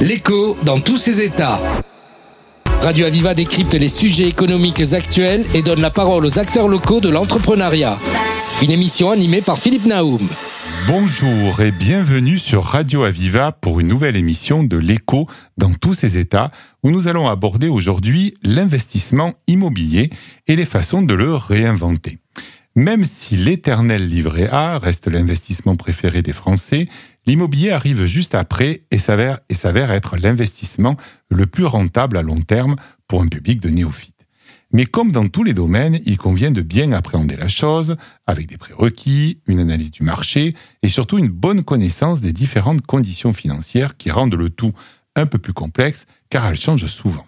L'écho dans tous ses états. Radio Aviva décrypte les sujets économiques actuels et donne la parole aux acteurs locaux de l'entrepreneuriat. Une émission animée par Philippe Naoum. Bonjour et bienvenue sur Radio Aviva pour une nouvelle émission de l'écho dans tous ses états où nous allons aborder aujourd'hui l'investissement immobilier et les façons de le réinventer. Même si l'éternel livret A reste l'investissement préféré des Français, l'immobilier arrive juste après et s'avère, être l'investissement le plus rentable à long terme pour un public de néophytes. Mais comme dans tous les domaines, il convient de bien appréhender la chose, avec des prérequis, une analyse du marché et surtout une bonne connaissance des différentes conditions financières qui rendent le tout un peu plus complexe car elles changent souvent.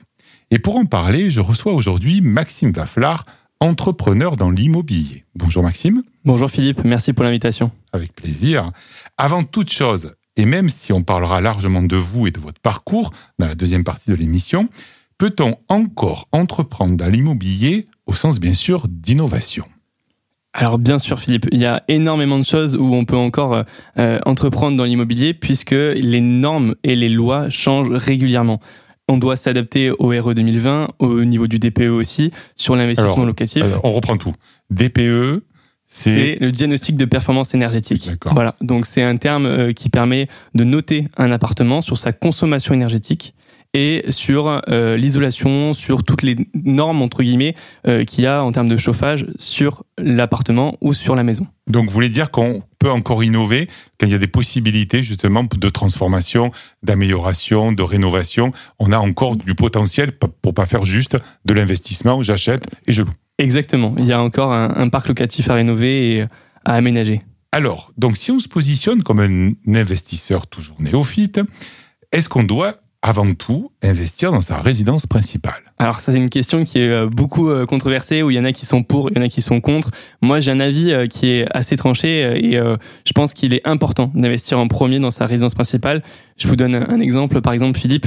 Et pour en parler, je reçois aujourd'hui Maxime Vafflar, entrepreneur dans l'immobilier. Bonjour Maxime. Bonjour Philippe, merci pour l'invitation. Avec plaisir. Avant toute chose, et même si on parlera largement de vous et de votre parcours dans la deuxième partie de l'émission, peut-on encore entreprendre dans l'immobilier au sens bien sûr d'innovation? Alors bien sûr Philippe, il y a énormément de choses où on peut encore euh, entreprendre dans l'immobilier puisque les normes et les lois changent régulièrement on doit s'adapter au RE 2020, au niveau du DPE aussi, sur l'investissement locatif. on reprend tout. DPE, c'est le diagnostic de performance énergétique. Voilà. Donc c'est un terme euh, qui permet de noter un appartement sur sa consommation énergétique et sur euh, l'isolation, sur toutes les normes entre guillemets euh, qu'il y a en termes de chauffage sur l'appartement ou sur la maison. Donc vous voulez dire qu'on peut encore innover quand il y a des possibilités justement de transformation, d'amélioration, de rénovation. On a encore du potentiel pour pas faire juste de l'investissement, j'achète et je loue. Exactement. Il y a encore un, un parc locatif à rénover et à aménager. Alors, donc si on se positionne comme un investisseur toujours néophyte, est-ce qu'on doit avant tout investir dans sa résidence principale Alors ça c'est une question qui est euh, beaucoup euh, controversée où il y en a qui sont pour, il y en a qui sont contre. Moi j'ai un avis euh, qui est assez tranché et je pense qu'il est important d'investir en premier dans sa résidence principale. Je vous donne un exemple par exemple Philippe,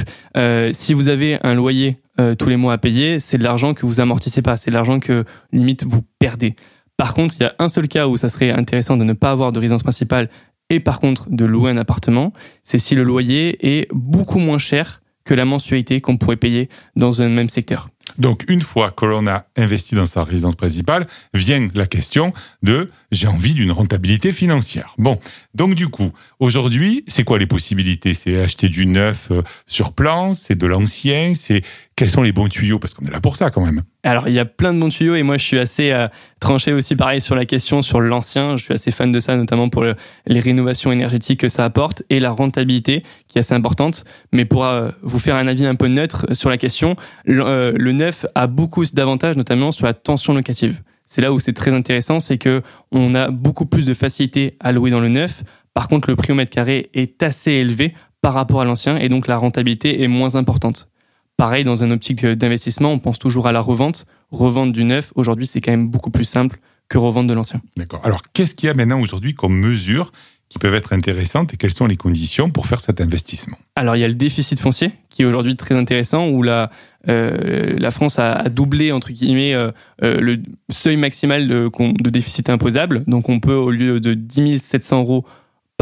si vous avez un loyer tous les mois à payer, c'est de l'argent que vous amortissez pas, c'est de l'argent que limite vous perdez. Par contre, il y a un seul cas où ça serait intéressant de ne pas avoir de résidence principale et par contre de louer un appartement, c'est si le loyer est beaucoup moins cher que la mensualité qu'on pourrait payer dans un même secteur. Donc, une fois que l'on a investi dans sa résidence principale, vient la question de j'ai envie d'une rentabilité financière. Bon, donc du coup, aujourd'hui, c'est quoi les possibilités? C'est acheter du neuf euh, sur plan, c'est de l'ancien, c'est quels sont les bons tuyaux? Parce qu'on est là pour ça quand même. Alors, il y a plein de bons tuyaux et moi, je suis assez euh, tranché aussi pareil sur la question sur l'ancien. Je suis assez fan de ça, notamment pour les rénovations énergétiques que ça apporte et la rentabilité qui est assez importante. Mais pour euh, vous faire un avis un peu neutre sur la question, le, le neuf a beaucoup d'avantages, notamment sur la tension locative. C'est là où c'est très intéressant, c'est que on a beaucoup plus de facilité à louer dans le neuf. Par contre, le prix au mètre carré est assez élevé par rapport à l'ancien et donc la rentabilité est moins importante. Pareil, dans un optique d'investissement, on pense toujours à la revente. Revente du neuf, aujourd'hui, c'est quand même beaucoup plus simple que revente de l'ancien. D'accord. Alors, qu'est-ce qu'il y a maintenant aujourd'hui comme mesure qui peuvent être intéressantes et quelles sont les conditions pour faire cet investissement? Alors il y a le déficit foncier qui est aujourd'hui très intéressant où la, euh, la France a, doublé entre guillemets euh, euh, le seuil maximal de, de, déficit imposable. Donc on peut au lieu de 10 700 euros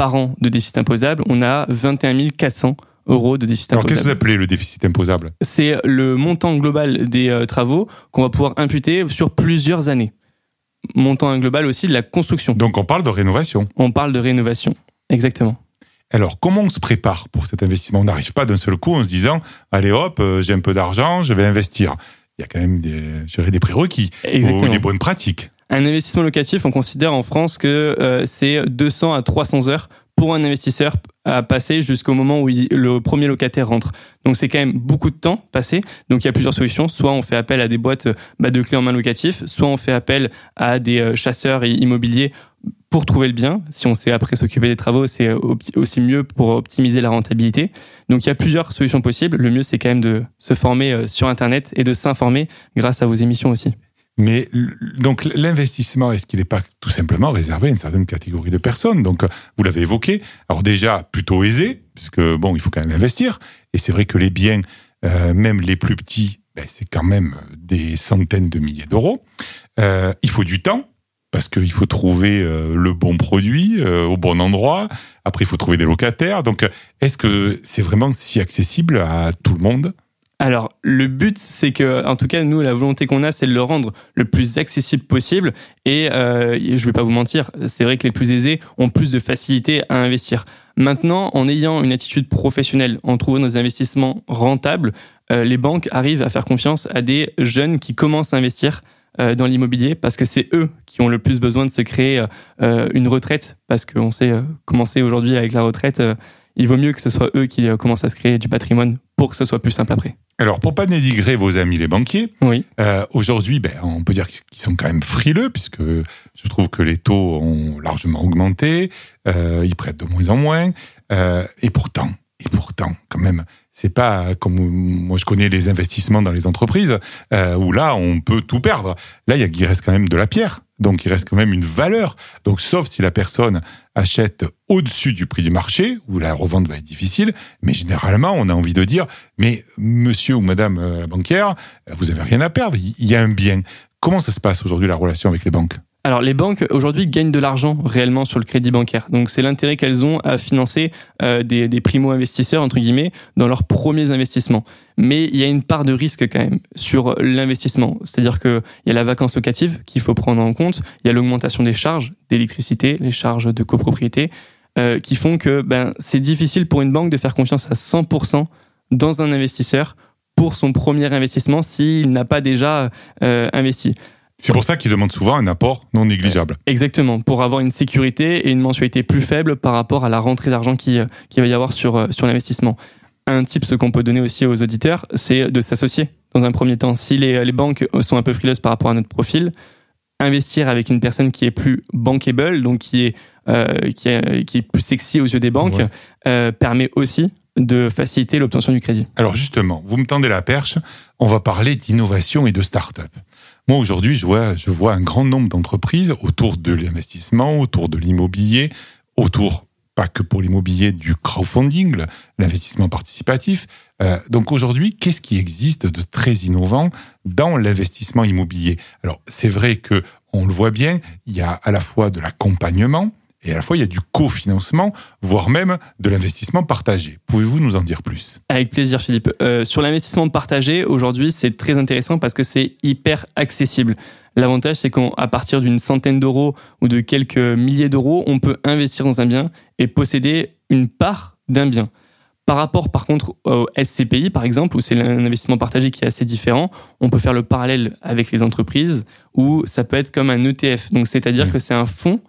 par an de déficit imposable, on a 21 400 euros de déficit Alors, imposable. qu'est-ce que vous appelez le déficit imposable? C'est le montant global des travaux qu'on va pouvoir imputer sur plusieurs années montant global aussi de la construction. Donc on parle de rénovation. On parle de rénovation, exactement. Alors, comment on se prépare pour cet investissement? On n'arrive pas d'un seul coup en se disant, allez hop, euh, j'ai un peu d'argent, je vais investir. Il y a quand même des, des prérequis ou des bonnes pratiques. Un investissement locatif, on considère en France que euh, c'est 200 à 300 heures pour un investisseur à passer jusqu'au moment où le premier locataire rentre. Donc c'est quand même beaucoup de temps passé. Donc il y a plusieurs solutions. Soit on fait appel à des boîtes bah, de clés en main locatif, soit on fait appel à des euh, chasseurs immobiliers pour trouver le bien. Si on sait après s'occuper des travaux, c'est aussi mieux pour optimiser la rentabilité. Donc il y a plusieurs solutions possibles. Le mieux c'est quand même de se former euh, sur Internet et de s'informer grâce à vos émissions aussi. Mais donc l'investissement, est-ce qu'il n'est pas tout simplement réservé à une certaine catégorie de personnes? Donc vous l'avez évoqué. Alors déjà plutôt aisé, puisque bon, il faut quand même investir. Et c'est vrai que les biens, euh, même les plus petits, ben, c'est quand même des centaines de milliers d'euros. Euh, il faut du temps. parce qu'il faut trouver le bon produit au bon endroit. Après, il faut trouver des locataires. Donc, est-ce que c'est vraiment si accessible à tout le monde? Alors, le but, c'est que, en tout cas, nous, la volonté qu'on a, c'est de le rendre le plus accessible possible. Et euh, je vais pas vous mentir, c'est vrai que les plus aisés ont plus de facilité à investir. Maintenant, en ayant une attitude professionnelle, en trouvant des investissements rentables, euh, les banques arrivent à faire confiance à des jeunes qui commencent à investir euh, dans l'immobilier parce que c'est eux qui ont le plus besoin de se créer une retraite parce qu'on sait commencer aujourd'hui avec la retraite il vaut mieux que ce soit eux qui euh, commencent à se créer du patrimoine pour que ce soit plus simple après. Alors, pour pas dénigrer vos amis les banquiers, oui. Euh, aujourd'hui, ben, on peut dire qu'ils sont quand même frileux, puisque je trouve que les taux ont largement augmenté, euh, ils prêtent de moins en moins, et pourtant, et pourtant, quand même, c'est pas comme moi je connais les investissements dans les entreprises où là on peut tout perdre. Là, il, reste quand même de la pierre. Donc il reste quand même une valeur. Donc sauf si la personne achète au-dessus du prix du marché, où la revente va être difficile, mais généralement on a envie de dire, mais monsieur ou madame euh, la banquière, vous avez rien à perdre, il y a un bien. Comment ça se passe aujourd'hui la relation avec les banques? Alors les banques aujourd'hui gagnent de l'argent réellement sur le crédit bancaire. Donc c'est l'intérêt qu'elles ont à financer euh, des, des primo-investisseurs entre guillemets dans leurs premiers investissements. Mais il y a une part de risque quand même sur l'investissement. C'est-à-dire qu'il y a la vacance locative qu'il faut prendre en compte, il y a l'augmentation des charges d'électricité, les charges de copropriété, euh, qui font que ben, c'est difficile pour une banque de faire confiance à 100% dans un investisseur pour son premier investissement s'il n'a pas déjà euh, investi. C'est pour ça qu'ils demandent souvent un apport non négligeable. Exactement, pour avoir une sécurité et une mensualité plus faible par rapport à la rentrée d'argent qui, euh, qui va y avoir sur, euh, sur l'investissement. Un type, ce qu'on peut donner aussi aux auditeurs, c'est de s'associer dans un premier temps. Si les, les banques sont un peu frileuses par rapport à notre profil, investir avec une personne qui est plus bankable, donc qui est, euh, qui, est qui est plus sexy aux yeux des banques, permet aussi de faciliter l'obtention du crédit. Alors justement, vous me tendez la perche, on va parler d'innovation et de start-up. Moi, aujourd'hui, je vois, un grand nombre d'entreprises autour de l'investissement, autour de l'immobilier, autour, pas que pour l'immobilier, du crowdfunding, l'investissement participatif. Euh, donc aujourd'hui, qu'est-ce qui existe de très innovant dans l'investissement immobilier? Alors, c'est vrai que on le voit bien, il y a à la fois de l'accompagnement, et à la fois, il y a du cofinancement, voire même de l'investissement partagé. Pouvez-vous nous en dire plus? Avec plaisir, Philippe. Euh, sur l'investissement partagé, aujourd'hui, c'est très intéressant parce que c'est hyper accessible. L'avantage, c'est qu'à partir d'une centaine d'euros ou de quelques milliers d'euros, on peut investir dans un bien et posséder une part d'un bien. Par rapport, par contre, au SCPI, par exemple, où c'est un investissement partagé qui est assez différent, on peut faire le parallèle avec les entreprises, où ça peut être comme un ETF. Donc, c'est-à-dire mmh. que c'est un fonds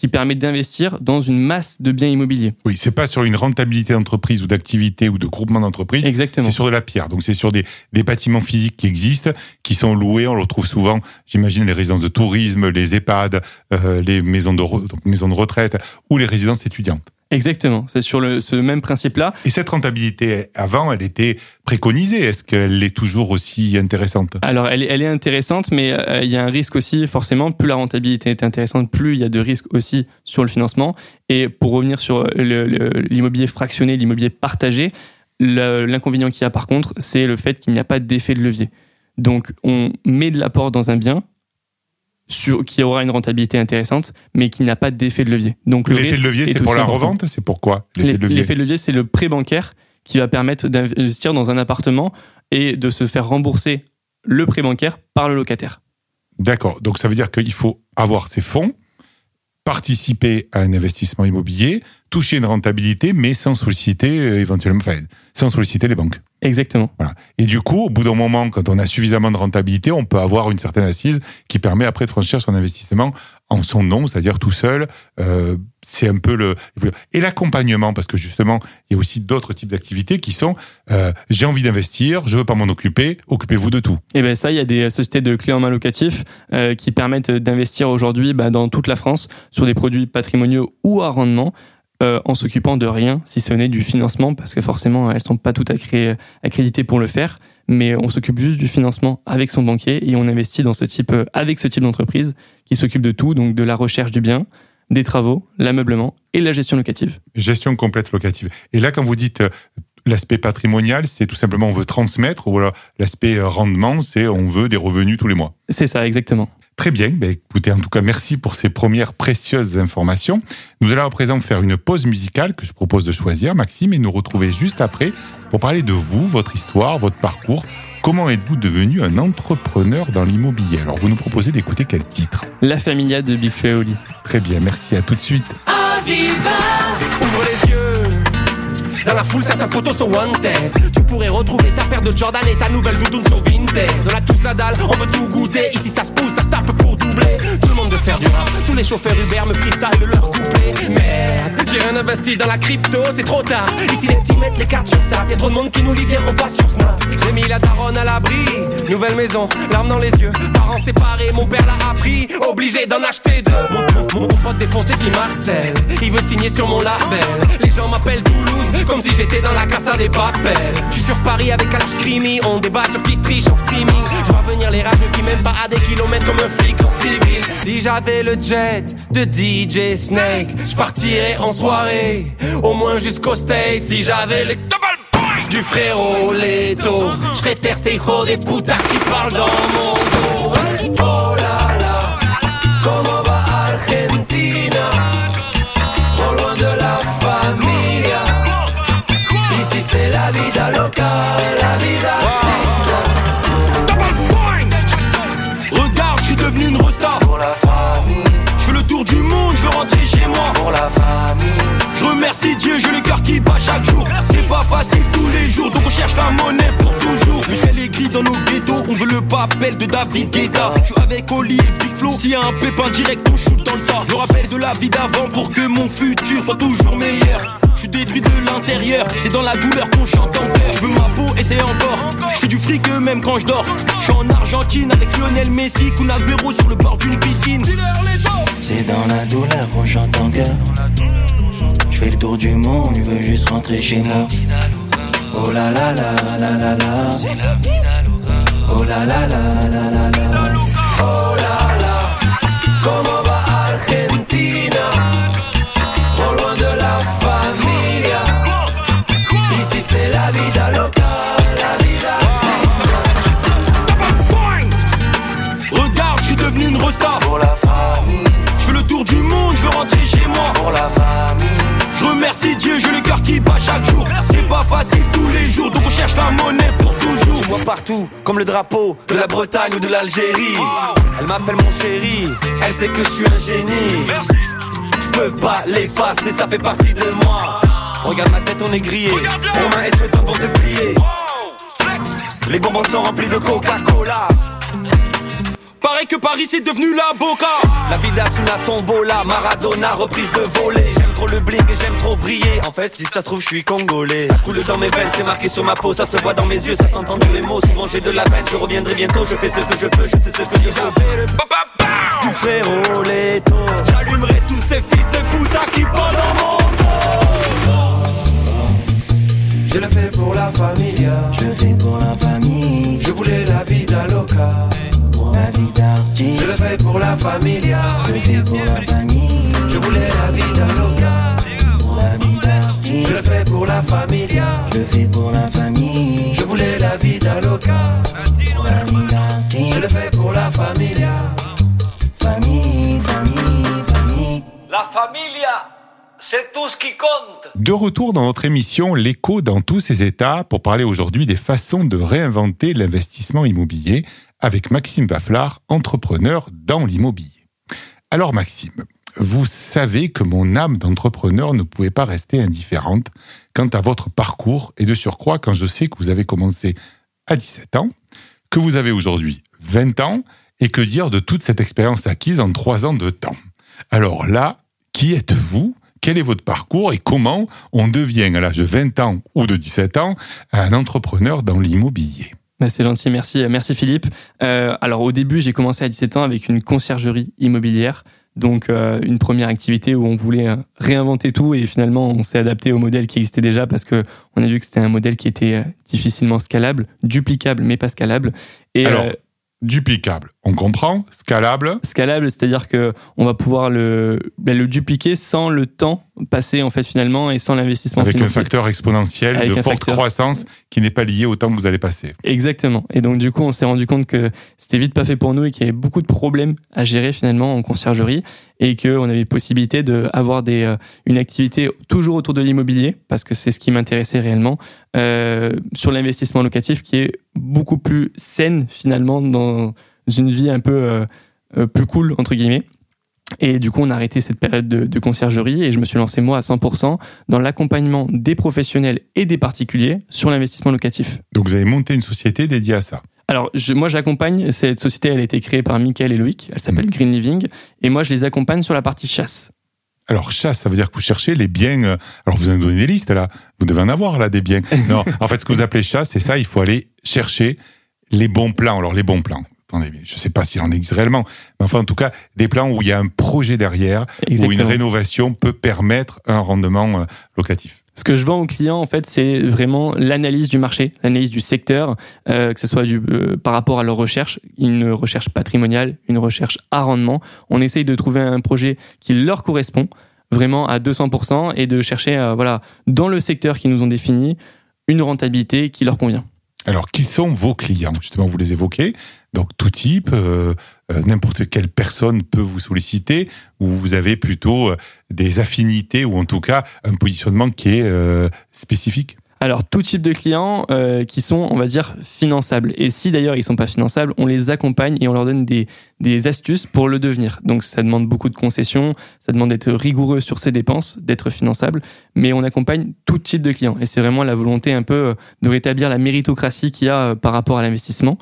qui permet d'investir dans une masse de biens immobiliers. Oui, c'est pas sur une rentabilité d'entreprise ou d'activité ou de groupement d'entreprise. Exactement. C'est sur de la pierre. Donc c'est sur des, des bâtiments physiques qui existent, qui sont loués. On le retrouve souvent, j'imagine, les résidences de tourisme, les EHPAD, euh, les maisons de, donc maisons de retraite ou les résidences étudiantes. Exactement, c'est sur le, ce même principe-là. Et cette rentabilité, avant, elle était préconisée. Est-ce qu'elle est toujours aussi intéressante? Alors, elle est, elle est intéressante, mais euh, il y a un risque aussi, forcément. Plus la rentabilité est intéressante, plus il y a de risques aussi sur le financement. Et pour revenir sur l'immobilier fractionné, l'immobilier partagé, l'inconvénient qu'il y a par contre, c'est le fait qu'il n'y a pas d'effet de levier. Donc, on met de l'apport dans un bien, qui aura une rentabilité intéressante, mais qui n'a pas d'effet de levier. Donc l'effet de levier, c'est pour la revente, c'est pourquoi L'effet de levier, c'est le prêt bancaire qui va permettre d'investir dans un appartement et de se faire rembourser le prêt bancaire par le locataire. D'accord. Donc ça veut dire qu'il faut avoir ces fonds, participer à un investissement immobilier, toucher une rentabilité, mais sans solliciter euh, éventuellement, enfin, sans solliciter les banques. Exactement. Voilà. Et du coup, au bout d'un moment, quand on a suffisamment de rentabilité, on peut avoir une certaine assise qui permet après de franchir son investissement en son nom, c'est-à-dire tout seul. Euh, c'est un peu le et l'accompagnement parce que justement, il y a aussi d'autres types d'activités qui sont euh, j'ai envie d'investir, je veux pas m'en occuper, occupez-vous de tout. Et eh ben ça, il y a des sociétés de clés en main locatifs euh, qui permettent d'investir aujourd'hui bah, dans toute la France sur des produits patrimoniaux ou à rendement. Euh, en s'occupant de rien, si ce n'est du financement, parce que forcément, elles sont pas toutes accréditées pour le faire, mais on s'occupe juste du financement avec son banquier et on investit dans ce type, euh, avec ce type d'entreprise qui s'occupe de tout, donc de la recherche du bien, des travaux, l'ameublement et la gestion locative. Gestion complète locative. Et là, quand vous dites euh, L'aspect patrimonial, c'est tout simplement on veut transmettre, ou l'aspect euh, rendement, c'est on veut des revenus tous les mois. C'est ça, exactement. Très bien. Ben, écoutez, en tout cas, merci pour ces premières précieuses informations. Nous allons à présent faire une pause musicale que je propose de choisir, Maxime, et nous retrouver juste après pour parler de vous, votre histoire, votre parcours. Comment êtes-vous devenu un entrepreneur dans l'immobilier? Alors, vous nous proposez d'écouter quel titre? La Familia de Big Oli. Très bien, merci. À tout de suite. Dans la foule, certains potos sont wanted. Tu pourrais retrouver ta paire de Jordan et ta nouvelle doudoune sur Vinted. Dans la tous la dalle, on veut tout goûter. Ici, ça se pousse, ça se tape pour Tout le monde veut faire du rap. Tous les chauffeurs Uber me freestyle leur couplet. Merde, j'ai rien investi dans la crypto, c'est trop tard. Ici, les petits mettent les cartes sur table. Y'a trop de monde qui nous lit bien, on passe sur Snap. J'ai mis la daronne à l'abri. Nouvelle maison, larmes dans les yeux. Parents séparés, mon père l'a appris. Obligé d'en acheter deux. Mon, pote défoncé qui Marcel. Il veut signer sur mon label. Les gens m'appellent Toulouse comme si j'étais dans la casa des papels. Je suis sur Paris avec Alash Crimi, on débat sur qui triche en streaming. Qui m'aiment pas à des kilomètres comme un flic en civil. Si j'avais le jet de DJ Snake, je partirais en soirée, au moins jusqu'au steak. Si j'avais le double du frérot Leto, je ferais taire ces hijos des putas qui parlent dans mon dos. Cherche la monnaie pour toujours. Le ciel est gris dans nos ghettos, on veut le papel de David Guetta. Je suis avec Oli et Big Flo, s'il y a un pépin direct, on shoot dans le tas. Je rappelle de la vie d'avant pour que mon futur soit toujours meilleur. Je suis détruit de l'intérieur, c'est dans la douleur qu'on chante en cœur. Je veux ma peau et c'est encore. Je fais du fric même quand je dors. Je suis en Argentine avec Lionel Messi, Kun sur le bord d'une piscine. C'est dans la douleur qu'on chante en cœur. Je fais le tour du monde, je veux juste rentrer chez moi. Oh la la la la la la. Oh la la la la la la. Oh là là, comment va Argentina? Trop loin de la familia. Ici c'est la vida loca, la vida Regarde, je suis devenu une rosta Pour la famille, Je fais le tour du monde, je veux rentrer chez moi pour la famille. Je remercie Dieu, j'ai le cœur qui bat chaque jour C'est pas facile cherche la monnaie pour toujours Je vois partout, comme le drapeau de la Bretagne ou de l'Algérie. Elle m'appelle mon chéri, elle sait que je suis un génie. Je peux pas l'effacer, ça fait partie de moi. Regarde ma tête, on est grillé. Romain et Sweat vont te plier. Les bonbons sont remplis de Coca-Cola. Pareil que Paris c'est devenu la boca La vida sous la tombola, Maradona, reprise de volée. J'aime trop le bling et j'aime trop briller. En fait, si ça se trouve, je suis congolais. Ça coule dans mes veines, c'est marqué sur ma peau, ça se voit dans mes yeux, ça s'entend dans les mots. Souvent j'ai de la peine, je reviendrai bientôt, je fais ce que je peux, je sais ce que je veux. Du frérot Leto. J'allumerai tous ces fils de puta qui parlent dans mon Je le fais pour la familia Je le fais pour la famille, Je voulais la vida la vie Je d'artiste. le fais pour la familia Je le fais pour la famille, Je voulais la vida loca la vie Je le d'artiste. fais pour la familia Je le fais pour la famille, Je voulais la vida loca la vie Je le d'artiste. fais pour la familia Famille, famille, famille. La familia, c'est tout ce qui compte. De retour dans notre émission L'écho dans tous ses états pour parler aujourd'hui des façons de réinventer l'investissement immobilier avec Maxime Bafflard, entrepreneur dans l'immobilier. Alors Maxime, vous savez que mon âme d'entrepreneur ne pouvait pas rester indifférente quant à votre parcours et de surcroît quand je sais que vous avez commencé à 17 ans, que vous avez aujourd'hui 20 ans et que dire de toute cette expérience acquise en 3 ans de temps. Alors là, qui êtes-vous? Quel est votre parcours et comment on devient à l'âge de 20 ans ou de 17 ans un entrepreneur dans l'immobilier? C'est gentil, merci, merci Philippe. Euh, alors au début, j'ai commencé à 17 ans avec une conciergerie immobilière, donc euh, une première activité où on voulait euh, réinventer tout et finalement on s'est adapté au modèle qui existait déjà parce que on a vu que c'était un modèle qui était euh, difficilement scalable, duplicable mais pas scalable. Et Alors, euh, Duplicable. On comprend, scalable. Scalable, c'est-à-dire que on va pouvoir le, ben, le dupliquer sans le temps passé en fait finalement et sans l'investissement Avec un financier. facteur exponentiel Avec de un forte facteur. croissance qui n'est pas lié au temps que vous allez passer. Exactement. Et donc du coup, on s'est rendu compte que c'était vite pas fait pour nous et qu'il y avait beaucoup de problèmes à gérer finalement en conciergerie et qu'on avait possibilité d'avoir des euh, une activité toujours autour de l'immobilier parce que c'est ce qui m'intéressait réellement euh, sur l'investissement locatif qui est beaucoup plus saine finalement dans une vie un peu euh, euh, plus cool entre guillemets. Et du coup, on a arrêté cette période de, de conciergerie et je me suis lancé moi à 100% dans l'accompagnement des professionnels et des particuliers sur l'investissement locatif. Donc vous avez monté une société dédiée à ça. Alors, je- moi, j'accompagne. Cette société, elle a été créée par Michael et Loïc. Elle s'appelle Mhm. Green Living. Et moi, je les accompagne sur la partie chasse. Alors chasse, ça veut dire que vous cherchez les biens. euh, Alors vous en donnez des listes là. Vous devez en avoir là des biens. Non, en fait, ce que vous appelez chasse, c'est ça. Il faut aller chercher les bons plans. Alors les bons plans. Je sais pas s'il en existe réellement, mais enfin en tout cas des plans où il y a un projet derrière, où une rénovation peut permettre un rendement euh, locatif. Ce que je vends aux clients, en fait, c'est vraiment l'analyse du marché, l'analyse du secteur, euh, que ce soit du, euh, par rapport à leur recherche, une recherche patrimoniale, une recherche à rendement. On essaye de trouver un projet qui leur correspond vraiment à 200% et de chercher, euh, voilà, dans le secteur qu'ils nous ont défini, une rentabilité qui leur convient. Alors, qui sont vos clients? Justement, vous les évoquez. Donc, tout type, euh, euh, n'importe quelle personne peut vous solliciter, ou vous avez plutôt euh, des affinités, ou en tout cas un positionnement qui est spécifique. Alors, tout type de clients qui sont, on va dire, finançables. Et si d'ailleurs ils sont pas finançables, on les accompagne et on leur donne des, des astuces pour le devenir. Donc, ça demande beaucoup de concessions, ça demande d'être rigoureux sur ses dépenses, d'être finançable, mais on accompagne tout type de clients. Et c'est vraiment la volonté un peu de rétablir la méritocratie qu'il y a par rapport à l'investissement.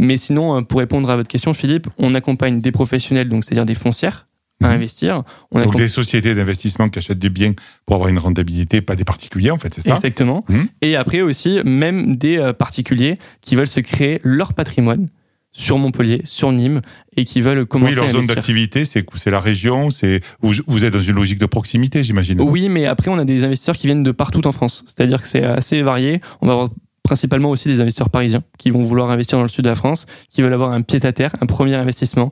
Mais sinon, euh, pour répondre à votre question, Philippe, on accompagne des professionnels, donc c'est-à-dire des foncières, à Mhm. investir. On Donc, des sociétés d'investissement qui achètent des biens pour avoir une rentabilité, pas des particuliers, en fait, c'est ça? Exactement. Mhm. Et après aussi, même des euh, particuliers qui veulent se créer leur patrimoine sur Montpellier, sur Nîmes, et qui veulent commencer Oui, leur à zone d'activité, c'est c'est la région, c'est vous, vous êtes dans une logique de proximité, j'imagine. Oui, mais après, on a des investisseurs qui viennent de partout en France. C'est-à-dire que c'est assez varié. On va avoir principalement aussi des investisseurs parisiens qui vont vouloir investir dans le sud de la France, qui veulent avoir un pied-à-terre, un premier investissement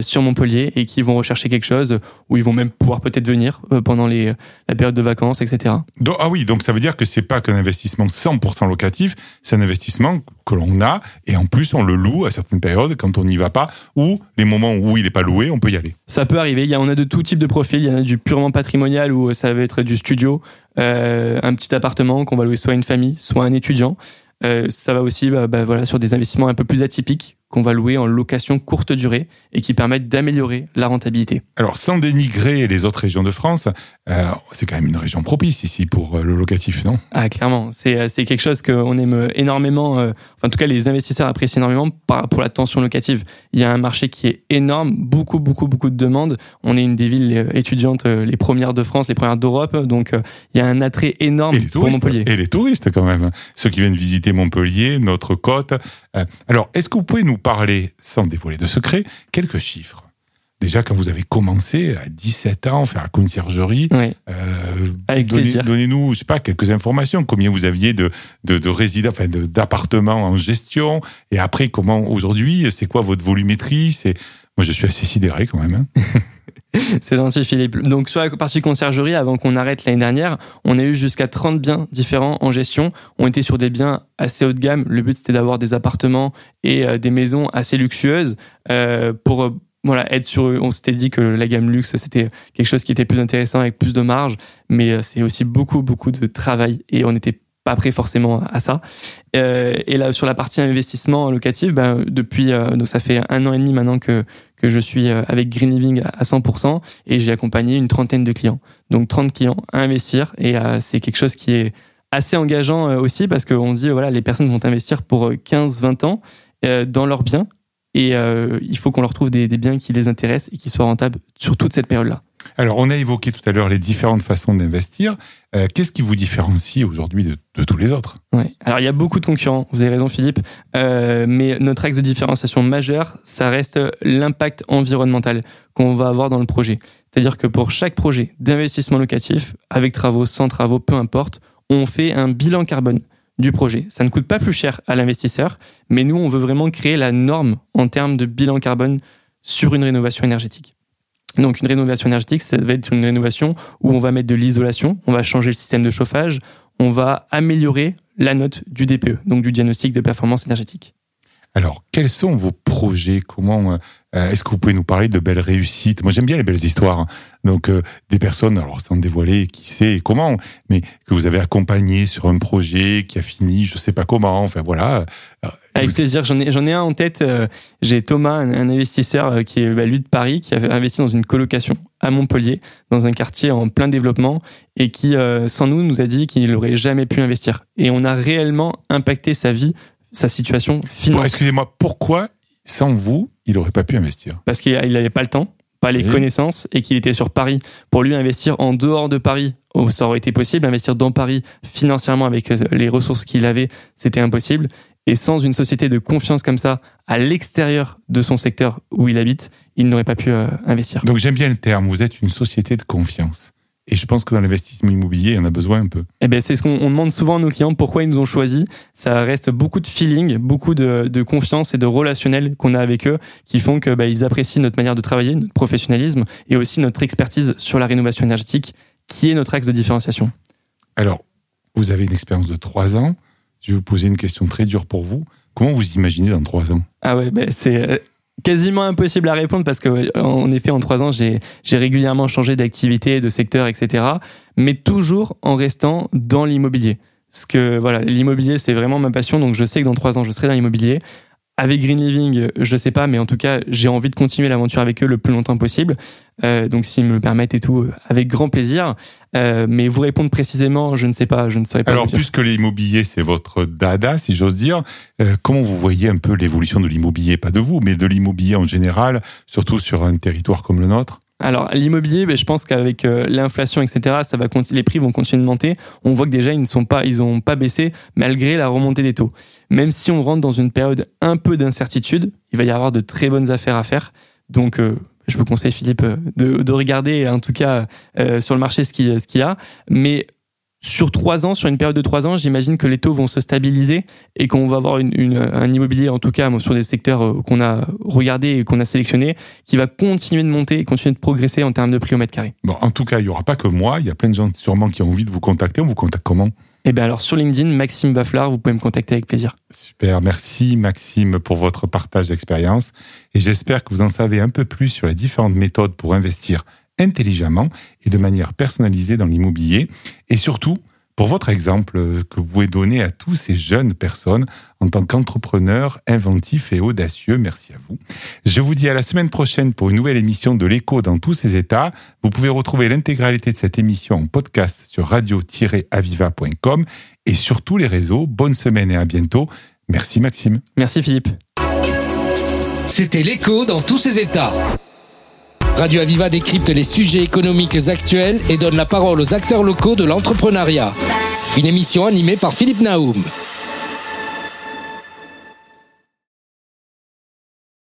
sur Montpellier et qui vont rechercher quelque chose où ils vont même pouvoir peut-être venir euh, pendant les, la période de vacances, etc. Donc- ah oui, donc ça veut dire que c'est pas qu'un investissement 100% locatif, c'est un investissement que l'on a et en plus on le loue à certaines périodes quand on n'y va pas ou les moments où il n'est pas loué, on peut y aller. Ça peut arriver. Il y a, on a de tout type de profils. Il y en a du purement patrimonial où ça va être du studio, euh, un petit appartement qu'on va louer soit à une famille, soit à un étudiant. Euh, ça va aussi bah, bah, voilà, sur des investissements un peu plus atypiques qu'on va louer en location courte durée et qui permettent d'améliorer la rentabilité. Alors sans dénigrer les autres régions de France, euh, c'est quand même une région propice ici pour euh, le locatif, non? Ah, clairement, c'est euh, c'est quelque chose qu'on aime énormément. euh, enfin, en tout cas, les investisseurs apprécient énormément pour la tension locative. Il y a un marché qui est énorme, beaucoup, beaucoup, beaucoup de demandes. On est une des villes étudiantes les premières de France, les premières d'Europe. Donc, euh, il y a un attrait énorme et les pour Montpellier. et les touristes quand même, ceux qui viennent visiter Montpellier, notre côte. Alors, est-ce que vous pouvez nous parler, sans dévoiler de secret, quelques chiffres Déjà, quand vous avez commencé à 17 ans, faire la conciergerie, Oui. Euh, donnez-. Donnez-nous, je sais pas, quelques informations. Combien vous aviez de, de, de résidents, enfin, d'appartements en gestion? Et après, comment, aujourd'hui, c'est quoi votre volumétrie? C'est, moi, je suis assez sidéré quand même. hein. C'est gentil, Philippe. Donc, sur la partie conciergerie, avant qu'on arrête l'année dernière, on a eu jusqu'à 30 biens différents en gestion. On était sur des biens assez haut de gamme. Le but, c'était d'avoir des appartements et euh, des maisons assez luxueuses euh, pour. euh, voilà, être sur. On s'était dit que la gamme luxe, c'était quelque chose qui était plus intéressant avec plus de marge, mais c'est aussi beaucoup, beaucoup de travail et on n'était pas prêt forcément à ça. Euh, et là, sur la partie investissement locatif, ben, depuis, euh, ça fait un an et demi maintenant que, je suis euh, avec Green Living à 100% et j'ai accompagné une trentaine de clients. Donc 30 clients à investir et c'est quelque chose qui est assez engageant aussi parce qu'on se dit, voilà, les personnes vont investir pour 15-20 ans dans leurs biens et euh, il faut qu'on leur trouve des, des biens qui les intéressent et qui soient rentables sur toute cette période-là. Alors, on a évoqué tout à l'heure les différentes façons d'investir. Euh, qu'est-ce qui vous différencie aujourd'hui de, de tous les autres? Ouais. Alors il y a beaucoup de concurrents, vous avez raison Philippe, euh, mais notre axe de différenciation majeur, ça reste l'impact environnemental qu'on va avoir dans le projet. C'est-à-dire que pour chaque projet d'investissement locatif, avec travaux, sans travaux, peu importe, on fait un bilan carbone du projet. Ça ne coûte pas plus cher à l'investisseur, mais nous, on veut vraiment créer la norme en termes de bilan carbone sur une rénovation énergétique. Donc une rénovation énergétique, ça va être une rénovation où on va mettre de l'isolation, on va changer le système de chauffage, on va améliorer la note du DPE, donc du diagnostic de performance énergétique. Alors, quels sont vos projets? Comment euh, est-ce que vous pouvez nous parler de belles réussites? Moi, j'aime bien les belles histoires. hein. Donc, euh, des personnes, alors sans dévoiler qui sait et comment, mais que vous avez accompagné sur un projet qui a fini, je sais pas comment. Enfin, voilà. Euh, Avec vous- plaisir, j'en ai, j'en ai un en tête. euh, J'ai Thomas, un, un investisseur qui est bah, lui de Paris, qui a investi dans une colocation à Montpellier, dans un quartier en plein développement, et qui, sans nous, nous a dit qu'il n'aurait jamais pu investir. Et on a réellement impacté sa vie, sa situation Bon, financière. Excusez-moi, pourquoi sans vous, il n'aurait pas pu investir? Parce qu'il n'avait pas le temps, pas les connaissances et qu'il était sur Paris. Pour lui, investir en dehors de Paris, oh, ça aurait été possible. Investir dans Paris financièrement avec euh, les ressources qu'il avait, c'était impossible. Et sans une société de confiance comme ça, à l'extérieur de son secteur où il habite, il n'aurait pas pu euh, investir. Donc, j'aime bien le terme. Vous êtes une société de confiance. Et je pense que dans l'investissement immobilier, il y en a besoin un peu. Eh ben, c'est ce qu'on on demande souvent à nos clients, pourquoi ils nous ont choisis. Ça reste beaucoup de feeling, beaucoup de, de confiance et de relationnel qu'on a avec eux qui font que bah, apprécient notre manière de travailler, notre professionnalisme et aussi notre expertise sur la rénovation énergétique, qui est notre axe de différenciation. Alors, vous avez une expérience de trois ans. Je vais vous poser une question très dure pour vous. Comment vous imaginez dans trois ans? Ah ouais, ben, c'est euh, quasiment impossible à répondre parce que en effet, en trois ans, j'ai j'ai régulièrement changé d'activité, de secteur, etc. Mais toujours en restant dans l'immobilier. Parce que voilà, l'immobilier, c'est vraiment ma passion. Donc je sais que dans trois ans, je serai dans l'immobilier. Avec Green Living, je sais pas, mais en tout cas, j'ai envie de continuer l'aventure avec eux le plus longtemps possible. Euh, donc, s'ils me le permettent et tout, euh, avec grand plaisir. Euh, mais vous répondre précisément, je ne sais pas, je ne saurais pas. Alors, puisque l'immobilier, c'est votre dada, si j'ose dire, euh, comment vous voyez un peu l'évolution de l'immobilier? Pas de vous, mais de l'immobilier en général, surtout sur un territoire comme le nôtre? Alors l'immobilier, ben, je pense qu'avec euh, l'inflation, etc., ça va les prix vont continuer de monter. On voit que déjà ils ne pas, ils ont pas baissé malgré la remontée des taux. Même si on rentre dans une période un peu d'incertitude, il va y avoir de très bonnes affaires à faire. Donc euh, je vous conseille Philippe euh, de, de regarder en tout cas sur le marché ce qu'il ce qu'il y a. Mais sur trois ans, sur une période de trois ans, j'imagine que les taux vont se stabiliser et qu'on va avoir une, une- un immobilier, en tout cas sur des secteurs euh, qu'on a regardés et qu'on a sélectionnés, qui va continuer de monter et continuer de progresser en termes de prix au mètre carré. Bon, en tout cas, il n'y aura pas que moi. Il y a plein de gens sûrement qui ont envie de vous contacter. On vous contacte comment? Et bien alors sur LinkedIn, Maxime Bafflard, vous pouvez me contacter avec plaisir. Super, merci Maxime pour votre partage d'expérience et j'espère que vous en savez un peu plus sur les différentes méthodes pour investir intelligemment et de manière personnalisée dans l'immobilier et surtout pour votre exemple euh, que vous pouvez donner à tous ces jeunes personnes en tant qu'entrepreneurs inventifs et audacieux. Merci à vous. Je vous dis à la semaine prochaine pour une nouvelle émission de l'écho dans tous ses états. Vous pouvez retrouver l'intégralité de cette émission en podcast sur radio-aviva.com et sur tous les réseaux. Bonne semaine et à bientôt. Merci Maxime. Merci Philippe. C'était l'écho dans tous ses états. Radio Aviva décrypte les sujets économiques actuels et donne la parole aux acteurs locaux de l'entrepreneuriat. Une émission animée par Philippe Naoum.